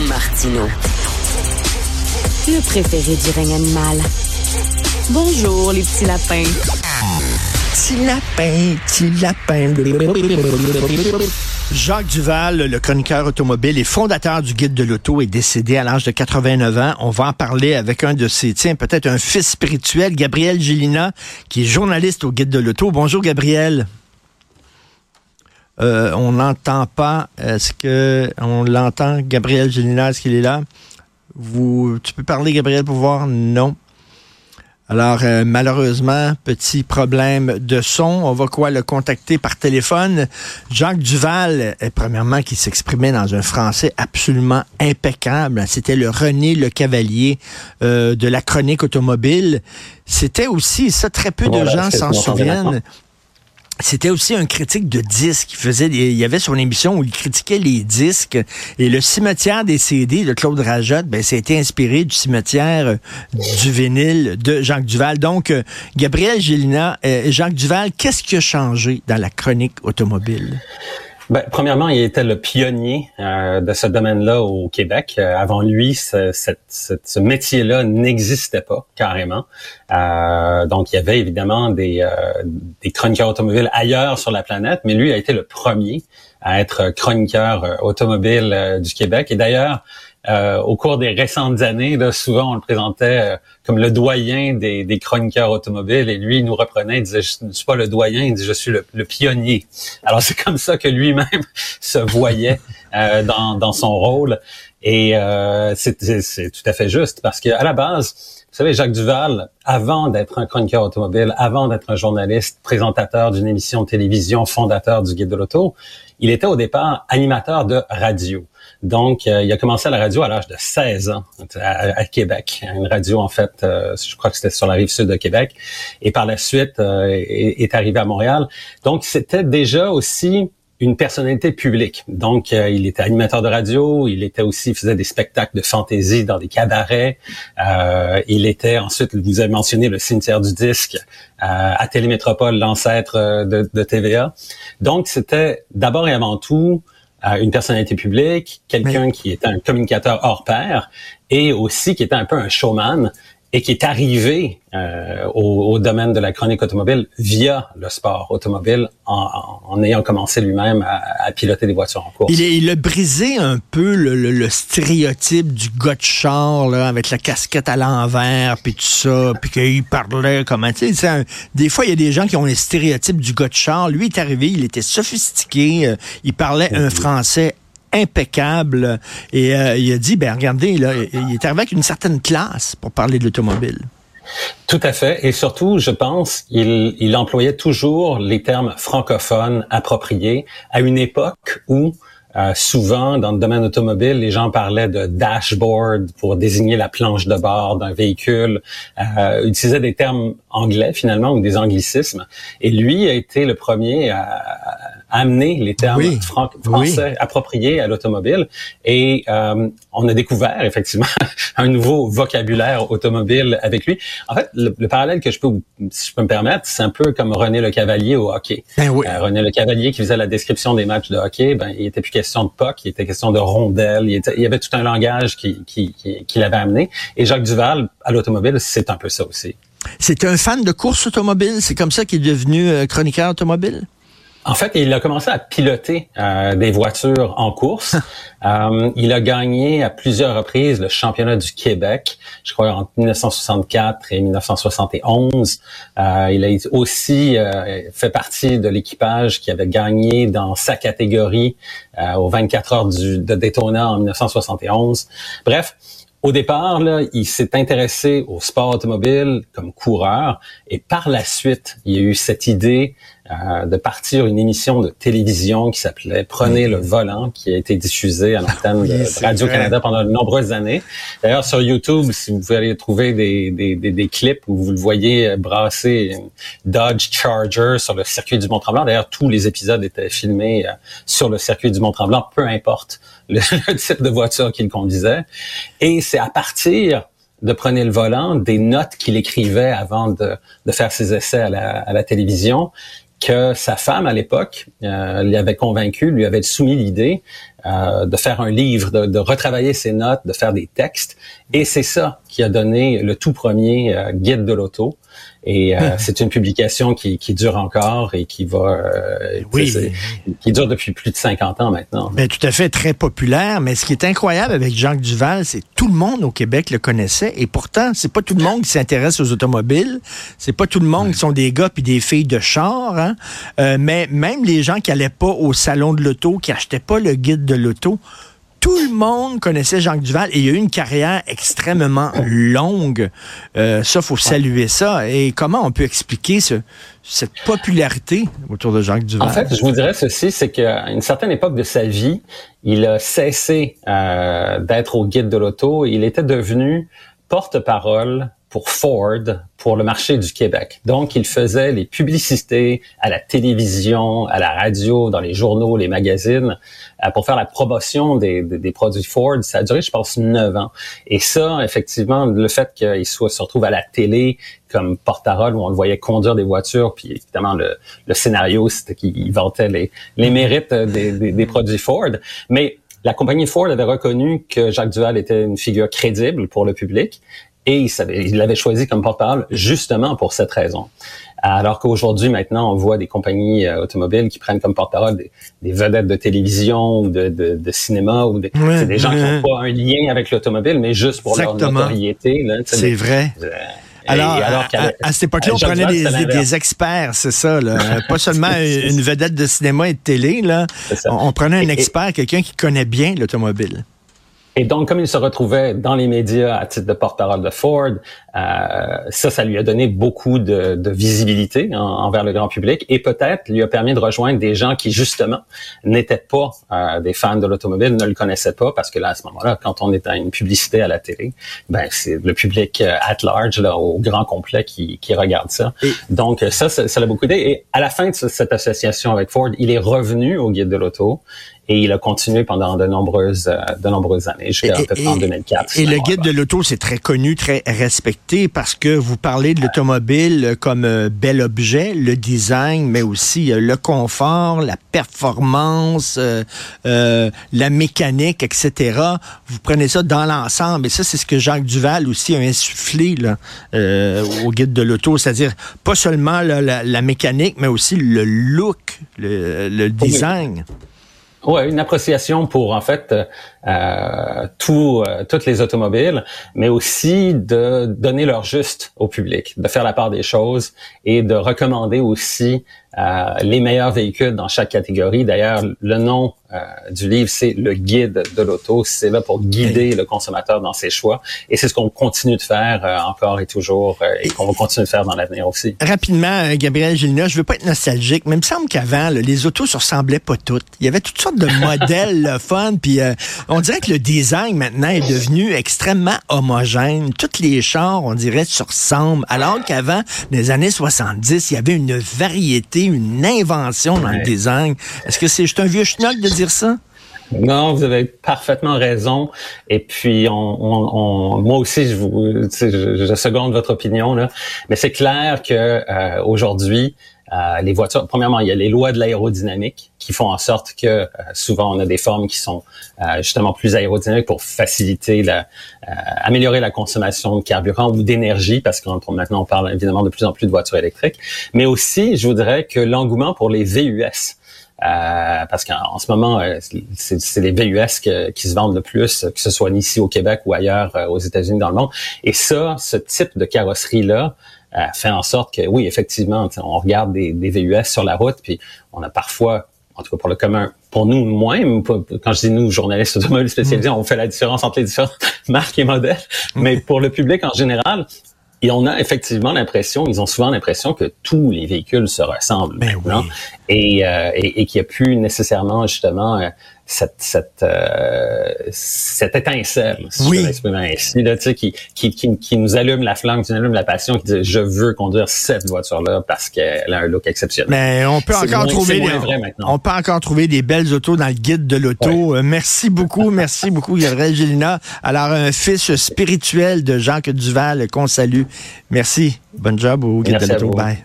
Martino. Le préféré du règne animal. Bonjour, les petits lapins. Petit lapin, petit lapin. Jacques Duval, le chroniqueur automobile et fondateur du Guide de l'auto, est décédé à l'âge de 89 ans. On va en parler avec un de ses, tiens, peut-être un fils spirituel, Gabriel Gélina, qui est journaliste au Guide de l'auto. Bonjour, Gabriel. Euh, on n'entend pas. Est-ce que on l'entend, Gabriel Gélina? Est-ce qu'il est là? Vous, tu peux parler, Gabriel, pour voir? Non. Alors, euh, malheureusement, petit problème de son. On va quoi le contacter par téléphone? Jacques Duval, premièrement, qui s'exprimait dans un français absolument impeccable. C'était le René Le Cavalier euh, de la chronique automobile. C'était aussi, ça, très peu de gens s'en souviennent. C'était aussi un critique de disques. Il faisait, il y avait son émission où il critiquait les disques. Et le cimetière des CD de Claude Rajotte, ben, ça a été inspiré du cimetière euh, du vinyle de Jacques Duval. Donc, euh, Gabriel Gélina, euh, Jacques Duval, qu'est-ce qui a changé dans la chronique automobile? Ben, premièrement, il était le pionnier euh, de ce domaine-là au Québec. Euh, avant lui, ce, métier-là n'existait pas carrément. Euh, donc, il y avait évidemment des, des chroniqueurs automobiles ailleurs sur la planète, mais lui a été le premier à être chroniqueur automobile du Québec. Et d'ailleurs, euh, au cours des récentes années, là, souvent on le présentait euh, comme le doyen des, chroniqueurs automobiles et lui il nous reprenait, il disait je ne suis pas le doyen, il dit je suis le, pionnier. Alors c'est comme ça que lui-même se voyait euh, dans, dans, son rôle et c'est tout à fait juste parce qu'à la base, vous savez, Jacques Duval, avant d'être un chroniqueur automobile, avant d'être un journaliste, présentateur d'une émission de télévision, fondateur du Guide de l'auto, il était au départ animateur de radio. Donc, euh, il a commencé à la radio à l'âge de 16 ans à, Québec. Une radio, en fait, euh, je crois que c'était sur la rive sud de Québec. Et par la suite, euh, est, arrivé à Montréal. Donc, c'était déjà aussi une personnalité publique. Donc, il était animateur de radio, il était aussi, il faisait des spectacles de fantaisie dans des cabarets. il était ensuite, vous avez mentionné le cimetière du disque à Télémétropole, l'ancêtre de, de, TVA. Donc, c'était d'abord et avant tout une personnalité publique, quelqu'un qui était un communicateur hors pair et aussi qui était un peu un showman et qui est arrivé euh, au, domaine de la chronique automobile via le sport automobile en, ayant commencé lui-même à, piloter des voitures en course. Il, a brisé un peu le, stéréotype du gars de char là, avec la casquette à l'envers puis tout ça, puis qu'il parlait comme tu sais, des fois il y a des gens qui ont les stéréotypes du gars de char. Lui est arrivé, il était sophistiqué, euh, il parlait un français impeccable. Et euh, il a dit, ben regardez, là, il est avec une certaine classe pour parler de l'automobile. Tout à fait. Et surtout, je pense, il, il employait toujours les termes francophones appropriés à une époque où euh, souvent, dans le domaine automobile, les gens parlaient de dashboard pour désigner la planche de bord d'un véhicule, euh, utilisaient des termes anglais finalement ou des anglicismes. Et lui a été le premier à, amener les termes français appropriés à l'automobile. Et euh, on a découvert effectivement un nouveau vocabulaire automobile avec lui. En fait, le, parallèle que je peux, si je peux me permettre, c'est un peu comme René Le Cavalier au hockey. Ben oui. Euh, René Le Cavalier qui faisait la description des matchs de hockey, ben il était plus question de puck, il était question de rondelles, il, il y avait tout un langage qui, qui, qui, qui l'avait amené. Et Jacques Duval à l'automobile, c'est un peu ça aussi. C'est un fan de course automobile, c'est comme ça qu'il est devenu euh, chroniqueur automobile? En fait, il a commencé à piloter euh, des voitures en course. euh, il a gagné à plusieurs reprises le championnat du Québec, je crois en 1964 et 1971. Euh, il a aussi euh, fait partie de l'équipage qui avait gagné dans sa catégorie euh, aux 24 heures du, de Daytona en 1971. Bref, au départ, là, il s'est intéressé au sport automobile comme coureur et par la suite, il y a eu cette idée euh, de partir une émission de télévision qui s'appelait Prenez le volant, qui a été diffusée à l'antenne de Radio-Canada pendant de nombreuses années. D'ailleurs, sur YouTube, si vous pouvez aller trouver des, des, des, clips où vous le voyez brasser Dodge Charger sur le circuit du Mont-Tremblant. D'ailleurs, tous les épisodes étaient filmés euh, sur le circuit du Mont-Tremblant, peu importe le, type de voiture qu'il conduisait. Et c'est à partir de Prenez le volant, des notes qu'il écrivait avant de, de faire ses essais à la, à la télévision, que sa femme à l'époque euh, lui avait convaincu, lui avait soumis l'idée euh, de faire un livre, de, de, retravailler ses notes, de faire des textes. Et c'est ça qui a donné le tout premier euh, guide de l'auto. Et euh, c'est une publication qui, qui, dure encore et qui va, euh, oui. qui dure depuis plus de 50 ans maintenant. Ben, tout à fait, très populaire. Mais ce qui est incroyable avec Jacques Duval, c'est tout le monde au Québec le connaissait. Et pourtant, c'est pas tout le monde qui s'intéresse aux automobiles. C'est pas tout le monde qui sont des gars puis des filles de char. Hein? Euh, mais même les gens qui allaient pas au salon de l'auto, qui achetaient pas le guide de l'auto, tout le monde connaissait Jacques Duval et il a une carrière extrêmement longue. Euh, ça, faut saluer ça. Et comment on peut expliquer ce, cette popularité autour de Jacques Duval? En fait, je vous dirais ceci, c'est qu'à une certaine époque de sa vie, il a cessé euh, d'être au guide de l'auto. Il était devenu porte-parole pour Ford pour le marché du Québec. Donc, il faisait les publicités à la télévision, à la radio, dans les journaux, les magazines, euh, pour faire la promotion des, produits Ford. Ça a duré, je pense, neuf ans. Et ça, effectivement, le fait qu'il se retrouve à la télé comme porte-parole où on le voyait conduire des voitures, puis évidemment le, scénario, c'était qu'il vantait les, mérites des, des produits Ford. Mais la compagnie Ford avait reconnu que Jacques Duval était une figure crédible pour le public et il l'avait choisi comme porte-parole justement pour cette raison. Alors qu'aujourd'hui, maintenant, on voit des compagnies euh, automobiles qui prennent comme porte-parole des, vedettes de télévision ou de, de, de cinéma ou des, des gens qui n'ont pas un lien avec l'automobile, mais juste pour leur notoriété. C'est vrai. Euh, alors, à, cette époque-là, on prenait des, des, experts, c'est ça. Là. Pas seulement une vedette de cinéma et de télé. Là. On, on, prenait un expert, quelqu'un qui connaît bien l'automobile. Et donc, comme il se retrouvait dans les médias à titre de porte-parole de Ford, euh, ça, ça lui a donné beaucoup de, de visibilité envers le grand public et peut-être lui a permis de rejoindre des gens qui, justement, n'étaient pas euh, des fans de l'automobile, ne le connaissaient pas, parce que là, à ce moment-là, quand on est à une publicité à la télé, ben c'est le public euh, at large, là, au grand complet, qui, qui regarde ça. Donc, ça, ça, ça l'a beaucoup aidé. Et à la fin de cette association avec Ford, il est revenu au guide de l'auto et il a continué pendant de nombreuses, euh, de nombreuses années, jusqu'en 2004. Et le guide de l'auto, c'est très connu, très respecté parce que vous parlez de l'automobile comme euh, bel objet, le design, mais aussi euh, le confort, la performance, la mécanique, etc. Vous prenez ça dans l'ensemble. Et ça, c'est ce que Jacques Duval aussi a insufflé là, au guide de l'auto, c'est-à-dire pas seulement la, mécanique, mais aussi le look, le, design. Ouais, une appréciation pour en fait euh, euh, toutes les automobiles, mais aussi de donner leur juste au public, de faire la part des choses et de recommander aussi euh, les meilleurs véhicules dans chaque catégorie. D'ailleurs, le nom du livre, c'est le guide de l'auto. C'est là pour guider le consommateur dans ses choix. Et c'est ce qu'on continue de faire euh, encore et toujours et qu'on va continuer de faire dans l'avenir aussi. Rapidement, Gabriel Gilina, je veux pas être nostalgique, mais il me semble qu'avant, les autos se ressemblaient pas toutes. Il y avait toutes sortes de modèles fun, puis on dirait que le design maintenant est devenu extrêmement homogène. Toutes les chars, on dirait, se ressemblent. Alors qu'avant, dans les années 70, il y avait une variété une invention dans le design. Est-ce que c'est juste un vieux schnock de Non, vous avez parfaitement raison. Et puis, on, moi aussi, je, vous, je, seconde votre opinion là. Mais c'est clair que euh, aujourd'hui, euh, les voitures, premièrement, il y a les lois de l'aérodynamique qui font en sorte que euh, souvent on a des formes qui sont justement plus aérodynamiques pour faciliter la, améliorer la consommation de carburant ou d'énergie, parce que maintenant on parle évidemment de plus en plus de voitures électriques. Mais aussi, je voudrais que l'engouement pour les VUS, euh, parce qu'en ce moment, euh, c'est les VUS qui se vendent le plus, que ce soit ici au Québec ou ailleurs euh, aux États-Unis dans le monde. Et ça, ce type de carrosserie-là, fait en sorte que, oui, effectivement, on regarde des, des, VUS sur la route, puis on a parfois, en tout cas pour le commun, pour nous moins, quand je dis nous, journalistes automobiles spécialisés, mm. on fait la différence entre les différentes marques et modèles, mais pour le public en général, et on a effectivement l'impression, ils ont souvent l'impression que tous les véhicules se ressemblent ben maintenant et, euh, et, et qu'il n'y a plus nécessairement justement euh, cette cette euh, cette étincelle, si oui. je ainsi, là, tu sais, qui, qui, qui, qui, nous allume la flamme, qui nous allume la passion, qui dit je veux conduire cette voiture-là parce qu'elle a un look exceptionnel. Mais on peut encore trouver des, on peut encore trouver des belles autos dans le guide de l'auto. Euh, merci beaucoup, merci beaucoup Gabriel Gélina. Alors un fils spirituel de Jacques Duval qu'on salue. Merci. Bonne job au guide de l'auto. Bye.